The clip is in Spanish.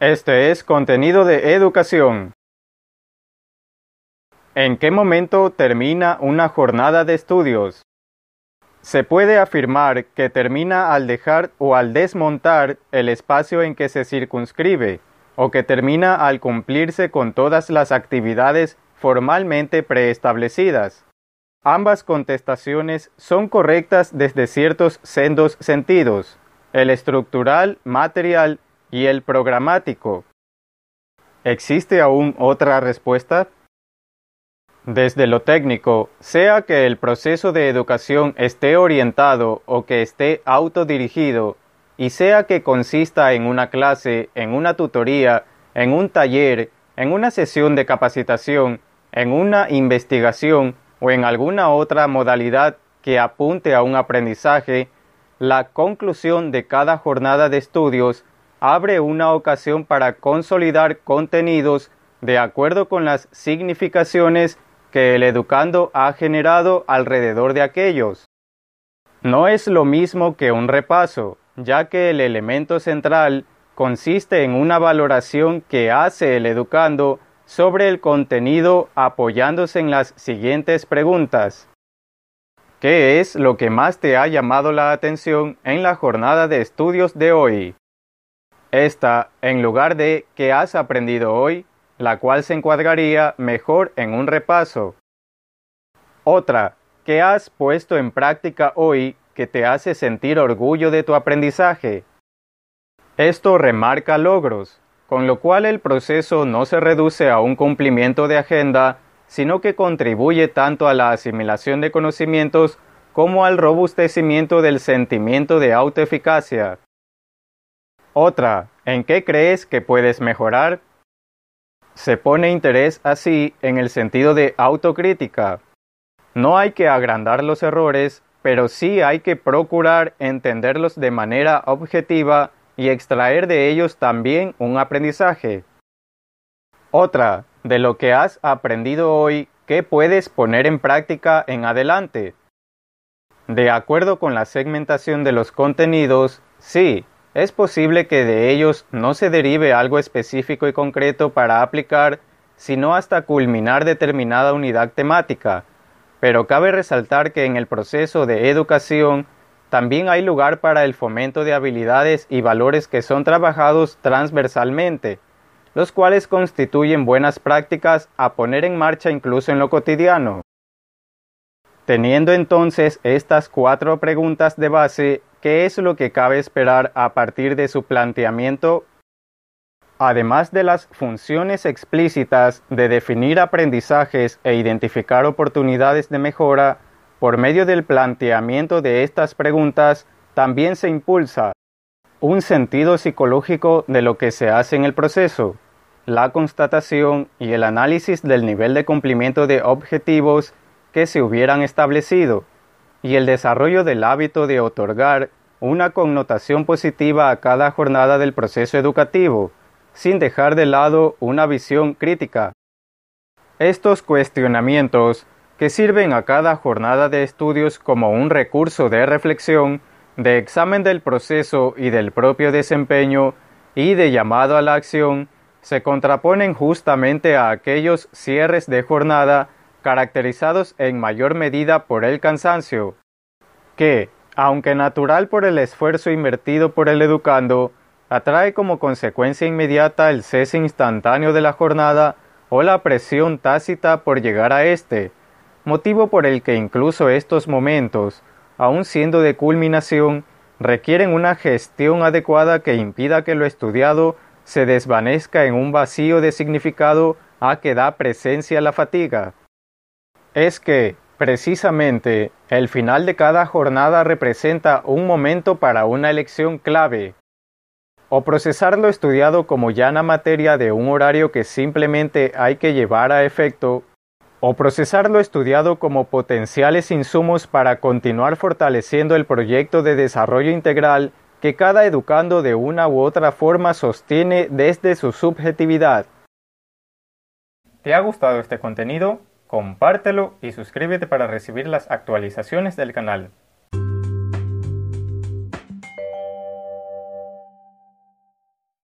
Este es contenido de educación. ¿En qué momento termina una jornada de estudios? Se puede afirmar que termina al dejar o al desmontar el espacio en que se circunscribe, o que termina al cumplirse con todas las actividades formalmente preestablecidas. Ambas contestaciones son correctas desde ciertos sendos sentidos, el estructural, material y el programático. ¿Existe aún otra respuesta? Desde lo técnico, sea que el proceso de educación esté orientado o que esté autodirigido, y sea que consista en una clase, en una tutoría, en un taller, en una sesión de capacitación, en una investigación o en alguna otra modalidad que apunte a un aprendizaje, la conclusión de cada jornada de estudios abre una ocasión para consolidar contenidos de acuerdo con las significaciones que el educando ha generado alrededor de aquellos. No es lo mismo que un repaso, ya que el elemento central consiste en una valoración que hace el educando sobre el contenido apoyándose en las siguientes preguntas. ¿Qué es lo que más te ha llamado la atención en la jornada de estudios de hoy? Esta, en lugar de ¿qué has aprendido hoy?, la cual se encuadraría mejor en un repaso. Otra, ¿qué has puesto en práctica hoy que te hace sentir orgullo de tu aprendizaje? Esto remarca logros, con lo cual el proceso no se reduce a un cumplimiento de agenda, sino que contribuye tanto a la asimilación de conocimientos como al robustecimiento del sentimiento de autoeficacia. Otra, ¿en qué crees que puedes mejorar? Se pone interés así en el sentido de autocrítica. No hay que agrandar los errores, pero sí hay que procurar entenderlos de manera objetiva y extraer de ellos también un aprendizaje. Otra, de lo que has aprendido hoy, ¿qué puedes poner en práctica en adelante? De acuerdo con la segmentación de los contenidos, sí, es posible que de ellos no se derive algo específico y concreto para aplicar, sino hasta culminar determinada unidad temática, pero cabe resaltar que en el proceso de educación también hay lugar para el fomento de habilidades y valores que son trabajados transversalmente, los cuales constituyen buenas prácticas a poner en marcha incluso en lo cotidiano. Teniendo entonces estas cuatro preguntas de base, ¿qué es lo que cabe esperar a partir de su planteamiento? Además de las funciones explícitas de definir aprendizajes e identificar oportunidades de mejora, por medio del planteamiento de estas preguntas, también se impulsa un sentido psicológico de lo que se hace en el proceso, la constatación y el análisis del nivel de cumplimiento de objetivos que se hubieran establecido, y el desarrollo del hábito de otorgar una connotación positiva a cada jornada del proceso educativo, sin dejar de lado una visión crítica. Estos cuestionamientos que sirven a cada jornada de estudios como un recurso de reflexión, de examen del proceso y del propio desempeño y de llamado a la acción, se contraponen justamente a aquellos cierres de jornada caracterizados en mayor medida por el cansancio, que, aunque natural por el esfuerzo invertido por el educando, atrae como consecuencia inmediata el cese instantáneo de la jornada o la presión tácita por llegar a éste, motivo por el que incluso estos momentos, aun siendo de culminación, requieren una gestión adecuada que impida que lo estudiado se desvanezca en un vacío de significado a que da presencia la fatiga. Es que, precisamente, el final de cada jornada representa un momento para una elección clave. O procesar lo estudiado como llana materia de un horario que simplemente hay que llevar a efecto o procesar lo estudiado como potenciales insumos para continuar fortaleciendo el proyecto de desarrollo integral que cada educando de una u otra forma sostiene desde su subjetividad. ¿Te ha gustado este contenido? Compártelo y suscríbete para recibir las actualizaciones del canal.